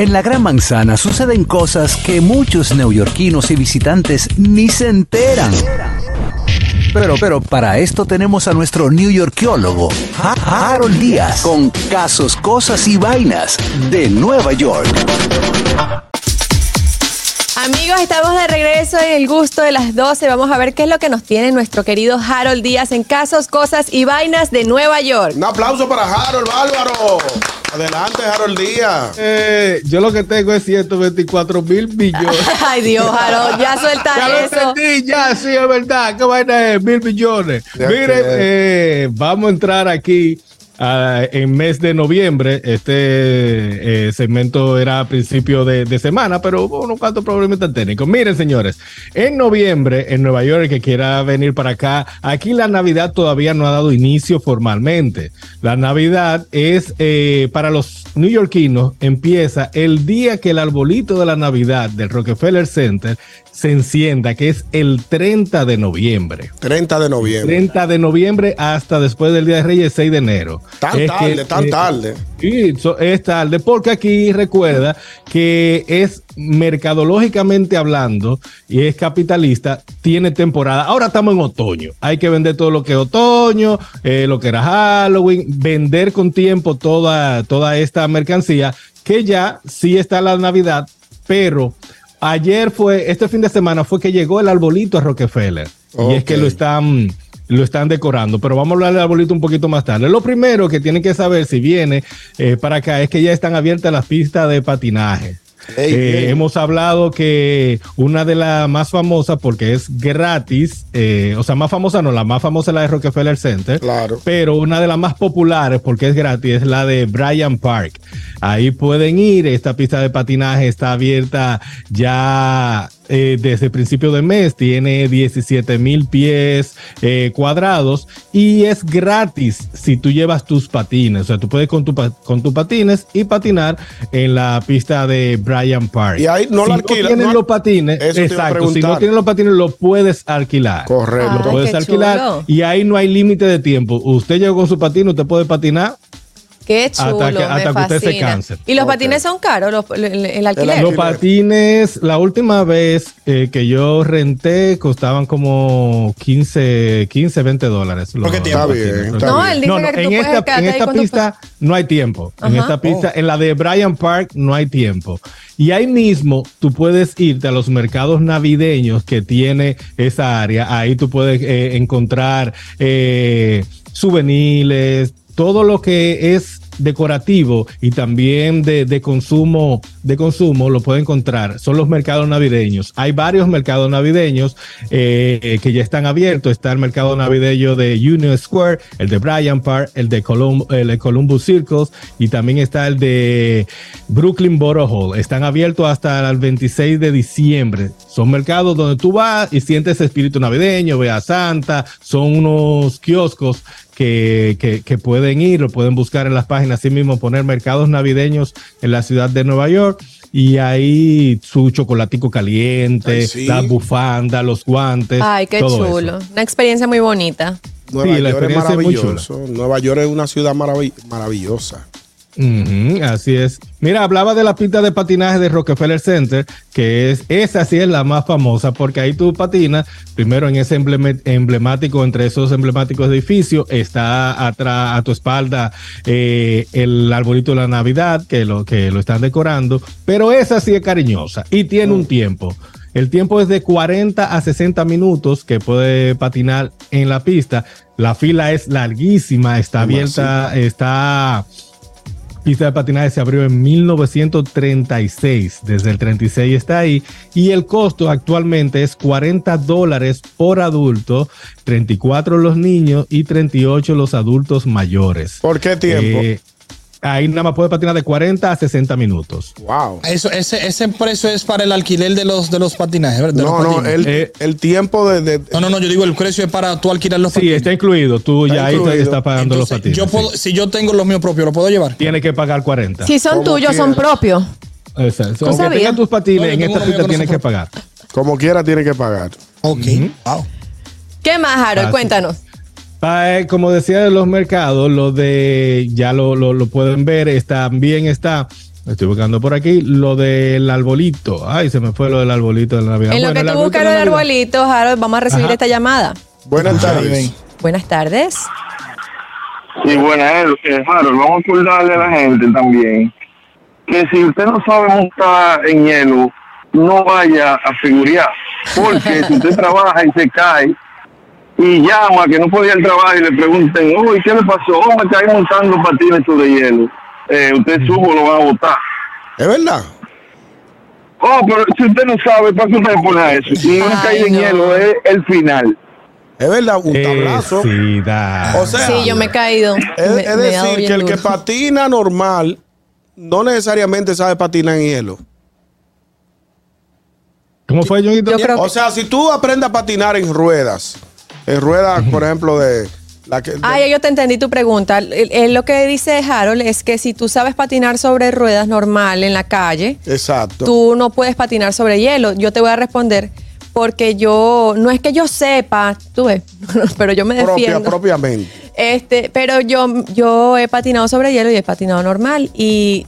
En la Gran Manzana suceden cosas que muchos neoyorquinos y visitantes ni se enteran. Pero, pero, para esto tenemos a nuestro newyorkiólogo, Harold Díaz, con casos, cosas y vainas de Nueva York. Amigos, estamos de regreso en el gusto de las 12. Vamos a ver qué es lo que nos tiene nuestro querido Harold Díaz en casos, cosas y vainas de Nueva York. Un aplauso para Harold Álvaro. Adelante, Harold Díaz. Eh, yo lo que tengo es 124 mil millones. Ay, Dios, Harold, ya suelta ya eso. lo entendí, ya, sí, es verdad. ¿Qué vaina es? Mil millones. Ya Miren, eh, vamos a entrar aquí ah, en mes de noviembre. Este eh, segmento era a principio de, de semana, pero hubo unos cuantos problemitas técnicos. Miren, señores, en noviembre, en Nueva York, que quiera venir para acá, aquí la Navidad todavía no ha dado inicio formalmente. La Navidad es eh, para los neoyorquinos, empieza el día que el arbolito de la Navidad del Rockefeller Center se encienda, que es el 30 de noviembre. 30 de noviembre. 30 de noviembre hasta después del Día de Reyes, 6 de enero. Tan Es tarde, que, tan eh, tarde. Sí, es tarde, porque aquí recuerda que es mercadológicamente hablando y es capitalista, tiene temporada. Ahora estamos en otoño, hay que vender todo lo que es otoño, eh, lo que era Halloween, vender con tiempo toda, toda esta mercancía, que ya sí está la Navidad, pero ayer fue, este fin de semana fue que llegó el arbolito a Rockefeller. Y es que lo están lo están decorando, pero vamos a hablar del arbolito un poquito más tarde. Lo primero que tienen que saber si viene eh, para acá es que ya están abiertas las pistas de patinaje. Eh, hemos hablado que una de las más famosas, porque es gratis, eh, o sea, más famosa no, la más famosa es la de Rockefeller Center, Claro. pero una de las más populares, porque es gratis, es la de Bryant Park. Ahí pueden ir, esta pista de patinaje está abierta ya eh, desde el principio de mes, tiene 17 mil pies eh, cuadrados y es gratis si tú llevas tus patines, o sea, tú puedes con, tu, pa- con tus patines y patinar en la pista de Bryant Park. Y ahí no si la alquilan, No tienen no- los patines, exacto, si no tienen los patines, lo puedes alquilar. Correcto. Lo Ay, puedes alquilar chulo. y ahí no hay límite de tiempo. Usted llegó con su patín, usted puede patinar. Qué Hasta chulo, que- hasta me que usted se fascina. canse. ¿Y los patines son caros, los- el, el alquiler? Los patines, la última vez eh, que yo renté costaban como 15, 15 20 dólares. los qué tiempo? Está bien, está No, bien. él dice No, no, que tú en esta, en esta pista no hay tiempo. En esta pista, Oh. en la de Bryant Park no hay tiempo. Y ahí mismo tú puedes irte a los mercados navideños que tiene esa área. Ahí tú puedes eh, encontrar eh, souvenirs, todo lo que es decorativo y también de, de consumo de consumo lo puede encontrar. Son los mercados navideños. Hay varios mercados navideños eh, que ya están abiertos. Está el mercado navideño de Union Square el de Bryant Park el de, Colum- el de Columbus Circles y también está el de Brooklyn Borough Hall. Están abiertos hasta el 26 de diciembre. Son mercados donde tú vas y sientes espíritu navideño ve a Santa. Son unos kioscos que, que, que pueden ir, lo pueden buscar en las páginas, así mismo poner mercados navideños en la ciudad de Nueva York y ahí su chocolatico caliente, Ay, sí. la bufanda, los guantes. Ay, qué todo chulo. eso. Una experiencia muy bonita. Nueva Sí, York es experiencia es muy chula. maravilloso. Nueva York es una ciudad maravi- maravillosa. Así es. Mira, hablaba de la pista de patinaje de Rockefeller Center, que es esa sí es la más famosa, porque ahí tú patinas, primero en ese emblemático, entre esos emblemáticos edificios, está atrás a tu espalda eh, el arbolito de la Navidad, que lo, que lo están decorando, pero esa sí es cariñosa y tiene un tiempo. El tiempo es de 40 a 60 minutos que puede patinar en la pista. La fila es larguísima, está abierta, está pista de patinaje se abrió en 1936, desde el 36 está ahí y el costo actualmente es 40 dólares por adulto, 34 los niños y 38 los adultos mayores. ¿Por qué tiempo? Eh, ahí nada más puede patinar de 40 a 60 minutos. wow. Eso, ese, ese precio es para el alquiler de los, de los patinajes, ¿verdad? No, los no, el, Eh, el tiempo de, de- no, no, no, yo digo el precio es para tú alquilar los Sí, patines. está incluido, tú Está ya ahí incluido. te estás pagando los patines. yo puedo, sí. si yo tengo los míos propios, ¿lo puedo llevar? Tiene que pagar 40. Si son tuyos, son propios. Exacto. Aunque sabía. tengas tus patines, No, en esta no tienes que pagar. como quiera tiene que pagar. Ok. Wow. ¿Qué más, Harold? Sí. Cuéntanos. Ah, eh, como decía de los mercados, lo de ya lo, lo, lo pueden ver, también está estoy buscando por aquí lo del arbolito. Ay, se me fue lo del arbolito de la Navidad. En lo Bueno, que tú buscas lo del arbolito, Harold, vamos a recibir Ajá. esta llamada. Buenas tardes. Buenas tardes. Sí, bueno, eh, Harold, vamos a acordarle a la gente también que si usted no sabe montar en hielo, no vaya a figurear. Porque si usted trabaja y se cae y llama que no podía el trabajo y le pregunten, oh, ¿y qué le pasó? Oh, me caí montando patines sobre hielo. Eh, usted subo, lo van a botar. ¿Es verdad? Oh, pero si usted no sabe, ¿para qué usted pone a eso? Y una caída en hielo es el final. Es verdad, un tablazo. sí. O sea, Sí, yo me he caído. es, Me- decir, que el que patina normal no necesariamente sabe patinar en hielo. ¿Cómo fue, creo O sea, si tú aprendes a patinar en ruedas, en ruedas, por ejemplo, de la que. de- Ah, yo te entendí tu pregunta. El- el- lo que dice Harold es que si tú sabes patinar sobre ruedas normal en la calle, Exacto. tú no puedes patinar sobre hielo. Yo te voy a responder porque yo, no es que yo sepa, tú ves, pero yo me propia, defiendo. propiamente. Este, pero yo, yo he patinado sobre hielo y he patinado normal y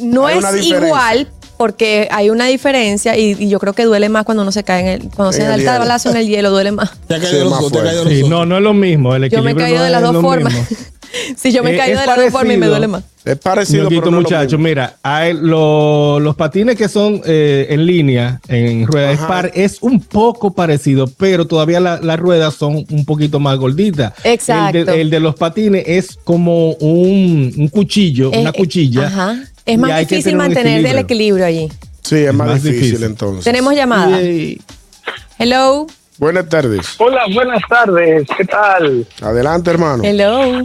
no Hay es igual porque hay una diferencia y, y yo creo que duele más cuando uno se cae en el, cuando En se da el tablazo en el hielo, duele más. Te ha caído los te ha caído Sí, ojos. no, no es lo mismo. El Yo me he equilibrio caído no de las dos formas. si yo me he Eh, caído de las dos formas y me duele más. Es parecido, pero no muchacho, mismo. mira, hay lo- los patines que son eh, en línea, en rueda, es, Ajá. par- es un poco parecido, pero todavía la- las ruedas son un poquito más gorditas. Exacto. El de, el de los patines es como un, un cuchillo, Es- una cuchilla. Ajá. Es más difícil mantener el equilibrio allí. Sí, es, más, más difícil, difícil. entonces. Tenemos llamada. Hello. Buenas tardes. Hola, buenas tardes. ¿Qué tal? Adelante, hermano. Hello.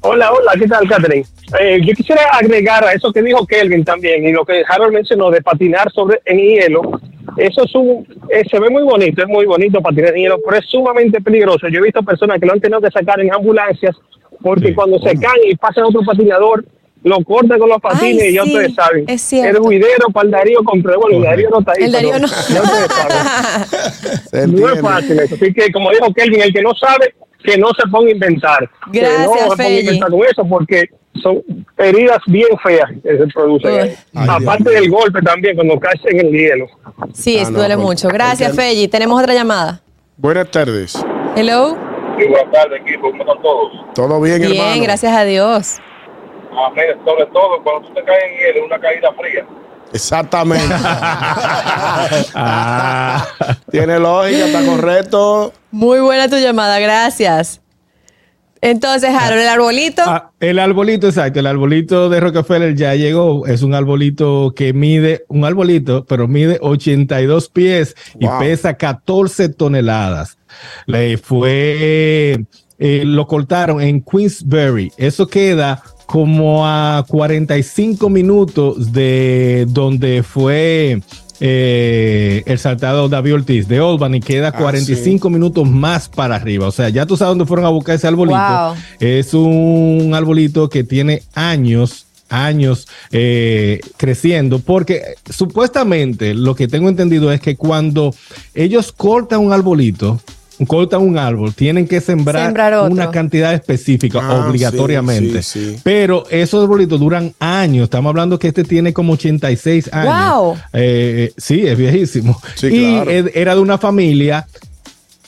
Hola, hola, ¿qué tal, Catherine? Eh, yo quisiera agregar a eso que dijo Kelvin también y lo que Harold mencionó de patinar sobre en hielo. Eso es un, eh, se ve muy bonito, es muy bonito patinar en hielo, pero es sumamente peligroso. Yo he visto personas que lo han tenido que sacar en ambulancias porque Sí. cuando se caen y pasa otro patinador, lo cortan con los patines Ay, y ya sí, ustedes saben. es cierto. El juidero para el Darío compré, bueno, el. Darío no está ahí. El Darío no. ya ustedes saben. Se No es fácil eso. Así que, como dijo Kelvin, el que no sabe, que no se ponga a inventar. que Gracias, no se ponga a inventar con eso, porque son heridas bien feas que se producen. Uy. Ay, Aparte Dios del golpe también, cuando caes en el hielo. Sí, Ah, eso no, duele pues, mucho. Gracias, porque- Felly. Tenemos otra llamada. Buenas tardes. Hello. Sí, buenas tardes, equipo. ¿Cómo están todos? ¿Todo bien, Bien, hermano? gracias a Dios. Sobre todo cuando tú te caes en hielo, una caída fría. Exactamente. Ah. Tiene lógica, está correcto. Muy buena tu llamada, gracias. Entonces, Harold, el arbolito. Ah, el arbolito, exacto. El arbolito de Rockefeller ya llegó. Es un arbolito que mide, un arbolito, pero mide 82 pies y pesa 14 toneladas. Le fue, eh, lo cortaron en Queensbury. Eso queda como a 45 minutos de donde fue eh, el saltado David Ortiz de Albany. Queda Ah, 45 minutos más para arriba. O sea, ya tú sabes dónde fueron a buscar ese arbolito. Wow. Es un arbolito que tiene años, años eh, creciendo, porque supuestamente lo que tengo entendido es que cuando ellos cortan un arbolito, cortan un árbol, tienen que sembrar, una cantidad específica Ah, obligatoriamente. sí, sí. Pero esos arbolitos duran años. Estamos hablando que este tiene como 86 años. Wow. Eh, sí, es viejísimo. Sí, y claro. e- era de una familia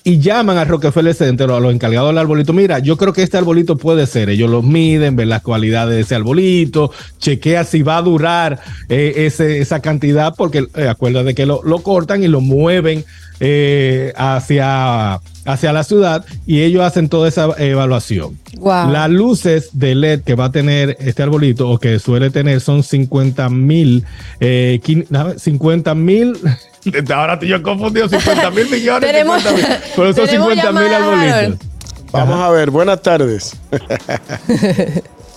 y llaman a Rockefeller Center o a los encargados del arbolito. Mira, yo creo que este arbolito puede ser. Ellos lo miden, ven las cualidades de ese arbolito, chequea si va a durar eh, ese- esa cantidad, porque eh, acuérdate que lo, lo cortan y lo mueven eh, hacia, hacia la ciudad y ellos hacen toda esa evaluación. Wow. Las luces de LED que va a tener este arbolito o que suele tener son 50 mil, eh, quin- déjame, 50 mil. Ahora estoy yo confundido, 50 mil millones. Tenemos- 50 mil, pero son tenemos 50 mil arbolitos. Vamos a ver, buenas tardes.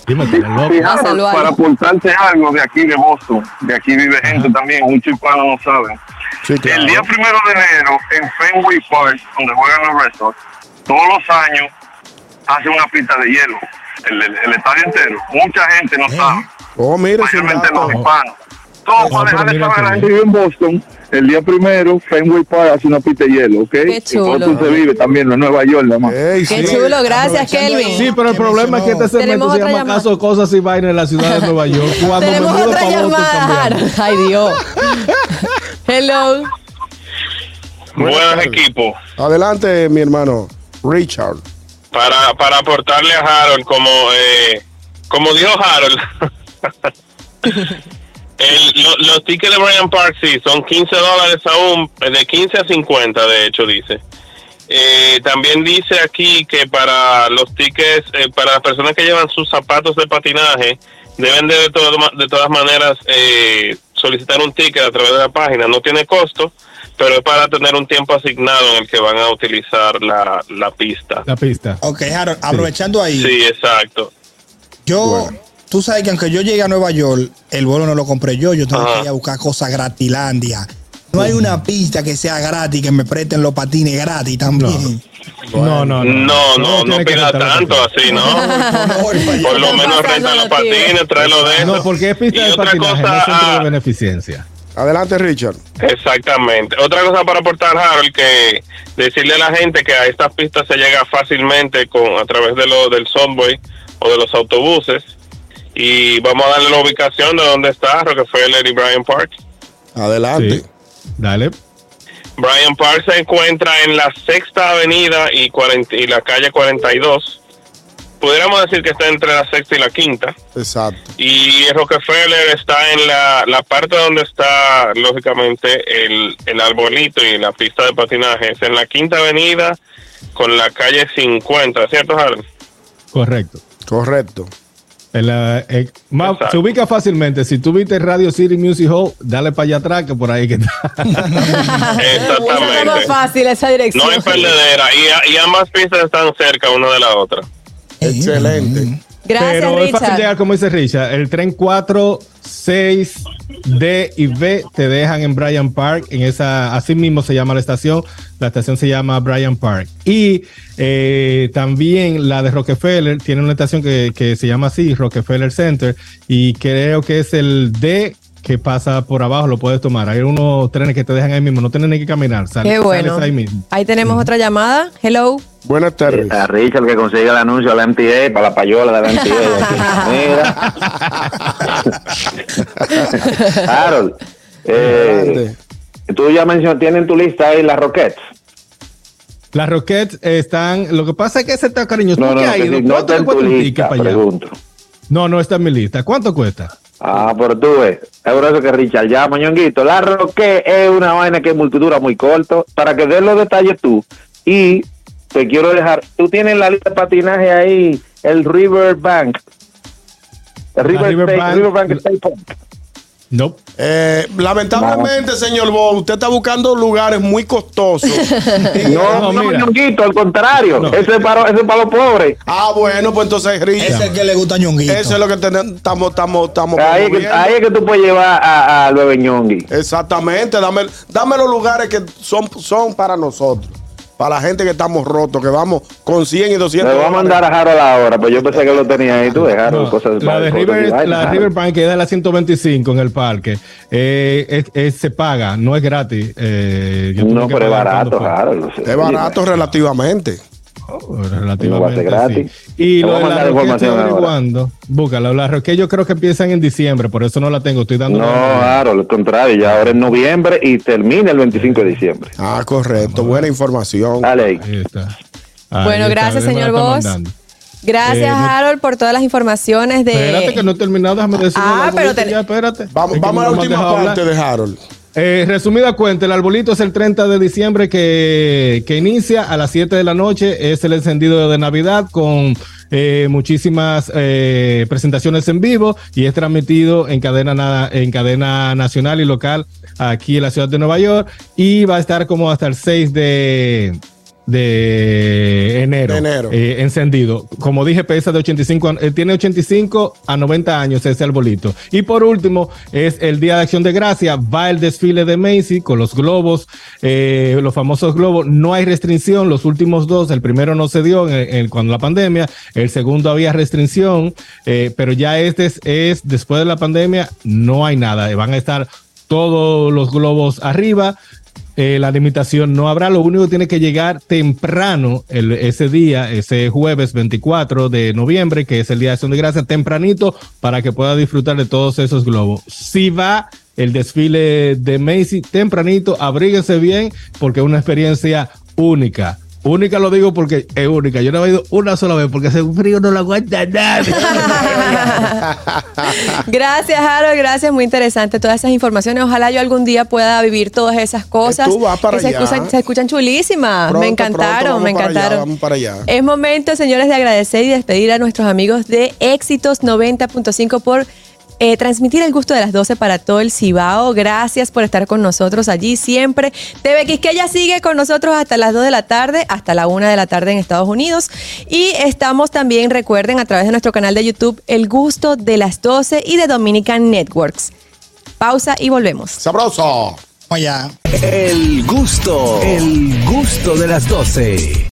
Fijaros, para aportarte algo de aquí de Boston, de aquí vive gente también, muchos hispanos no saben. Sí, claro. El día primero de enero, en Fenway Park, donde juegan los Red Sox, todos los años hacen una pista de hielo. El, el- el estadio entero. Mucha gente no sabe, Oh, mira, mayormente los hispanos. Ah, para dejar de saber, qué la gente vive en Boston. El día primero, Fenway Park hace una pista de hielo, ¿ok? Qué Y chulo. Boston se vive también en Nueva York, nada más. Ey, Qué sí. chulo, gracias, Kelvin. Sí, pero el problema es que este segmento se llama llamada. Caso Cosas y Vainas en la ciudad de Nueva York. Cuando Tenemos otra Boston llamada. cambiamos. Ay, Dios. Hello. Buenos equipos. Adelante, mi hermano Richard. Para, para aportarle a Harold, como, eh, como dijo Harold, el- lo- los tickets de Brian Park sí son 15 dólares aún, de 15 a 50 de hecho dice. Eh, también dice aquí que para los tickets, eh, para las personas que llevan sus zapatos de patinaje, deben de, de, todo- de todas maneras eh, solicitar un ticket a través de la página. No tiene costo, pero es para tener un tiempo asignado en el que van a utilizar la, la pista. La pista. Ok, Harold, aprovechando ahí, Sí, exacto. yo, tú sabes que aunque yo llegue a Nueva York, el vuelo no lo compré yo, yo tengo Ajá. que ir a buscar cosas gratilandia. No hay una pista que sea gratis, que me presten los patines gratis también. No, no, no. No, no, no pida tanto así, ¿no? Por lo menos pasando renta los patines, tráelo de eso. No, porque es pista Y de patinaje, cosa, no centro ah, de beneficencia. Adelante, Richard. Exactamente. Otra cosa para aportar, Harold, que decirle a la gente que a estas pistas se llega fácilmente con a través de lo, del subway o de los autobuses. Y vamos a darle la ubicación de dónde está Rockefeller y Bryant Park. Adelante. Sí. Dale. Bryant Park se encuentra en la Sexta Avenida y, 40 y la calle 42. Pudiéramos decir que está entre la Sexta y la Quinta. Exacto. Y Rockefeller está en la, la parte donde está, lógicamente, el, el arbolito y la pista de patinaje. Es en la Quinta Avenida con la calle 50, ¿cierto, Harold? Correcto. Correcto. En la- ma- Exacto. se ubica fácilmente. Si tú viste Radio City Music Hall, dale para allá atrás, que por ahí que está. Esa es más Exactamente. fácil esa dirección. No hay perdedera. Y, y ambas pistas están cerca una de la otra. Excelente. Gracias, Pero es fácil Richard. llegar, como dice Richard. El tren 4, 6, D y B te dejan en Bryant Park. En esa, así mismo se llama la estación. La estación se llama Bryant Park. Y eh, también la de Rockefeller tiene una estación que, que se llama así, Rockefeller Center. Y creo que es el D que pasa por abajo, lo puedes tomar. Hay unos trenes que te dejan ahí mismo, no tienes ni que caminar. sal- Qué bueno. sales ahí mismo. Ahí tenemos otra llamada. Hello. Buenas tardes. A Richard que consiga el anuncio a la MTA para la payola de la MTA. Mira. Harold, eh, tú ya mencionaste, tienen tu lista ahí las Rockets. Las Rockets están. Lo que pasa es que ese está cariñoso. No, ¿Tú no, qué no, está te en tu lista, pregunto. No, no está en mi lista. ¿Cuánto cuesta? Ah, pero tú ves, es por eso que Richard llama, ñonguito. La Roque es una vaina que es multidura muy corto. Para que des los detalles tú. Y te quiero dejar, tú tienes la lista de patinaje ahí, el River Bank. El River, River State- Bank. River Bank State Park. No. Eh, lamentablemente, señor Bo, usted está buscando lugares muy costosos. No, No, no, ñonguito, al contrario. No. Ese, es para, ese es para los pobres. Ah, bueno, pues entonces, Ese es el que le gusta a Ñonguito. eso es lo que tenemos, estamos, estamos, estamos Ahí es, que, ahí es que tú puedes llevar a- al bebé ñongui. Exactamente, dame, dame los lugares que son, son para nosotros, para la gente que estamos rotos, que vamos con 100 y 200 Le voy a mandar a Harold ahora, pues yo pensé que lo tenía ahí. Tú dejaron No, cosas la de River, la de Harold. River Bank que es de la 125 en el parque. Eh, es- es- se paga, no es gratis. Eh, No, pero es barato. Harold. Es barato relativamente. Oh, relativamente. gratis. sí. Y Te voy lo a de la mandar Roque estoy información ahora. averiguando. Búscalo. La Roque yo creo que empiezan en diciembre, por eso no la tengo. Estoy dando. No, Harold, al contrario, ya ahora es noviembre y termina el 25 de diciembre. Ah, correcto, buena información. Dale ahí. Ahí está. Ahí Bueno, está, gracias, señor mandando. Gracias, Eh, Harold, por todas las informaciones de. Espérate que no he terminado, déjame decir. Ah, pero ya, espérate. Vamos, vamos a la última hablar. parte de Harold. Eh, resumida cuenta, el arbolito es el 30 de diciembre que, inicia a las 7 de la noche. Es el encendido de Navidad con eh, muchísimas eh, presentaciones en vivo y es transmitido en cadena, na- en cadena nacional y local aquí en la ciudad de Nueva York. Y va a estar como hasta el 6 de, de enero, De enero. eh, encendido. Como dije, pesa de 85, a- eh, tiene 85 a 90 años ese arbolito. Y por último, es el Día de Acción de Gracia, va el desfile de Macy con los globos, eh, los famosos globos, no hay restricción, los últimos dos, el primero no se dio en- en- cuando la pandemia, el segundo había restricción, eh, pero ya este es, es después de la pandemia, no hay nada, van a estar todos los globos arriba. Eh, la limitación no habrá, lo único que tiene que llegar temprano ese día, ese jueves 24 de noviembre, que es el Día de Acción de Gracias, tempranito para que pueda disfrutar de todos esos globos. Si va el desfile de Macy tempranito, abríguense bien porque es una experiencia única. Única lo digo porque es única. Yo no he ido una sola vez porque ese frío no lo aguanta nadie. Gracias, Harold. Gracias, muy interesante todas esas informaciones. Ojalá yo algún día pueda vivir todas esas cosas. tú vas para que se escuchan, se escuchan chulísimas. Pronto, me encantaron, me para allá, encantaron. vamos para allá. Es momento, señores, de agradecer y despedir a nuestros amigos de Éxitos 90.5 por eh, transmitir el gusto de las 12 para todo el Cibao. Gracias por estar con nosotros allí siempre. TV Quisqueya sigue con nosotros hasta las 2 de la tarde, hasta la 1 de la tarde en Estados Unidos. Y estamos también, recuerden, a través de nuestro canal de YouTube, El Gusto de las 12 y de Dominican Networks. Pausa y volvemos. Sabroso. Allá. El gusto, el gusto de las 12.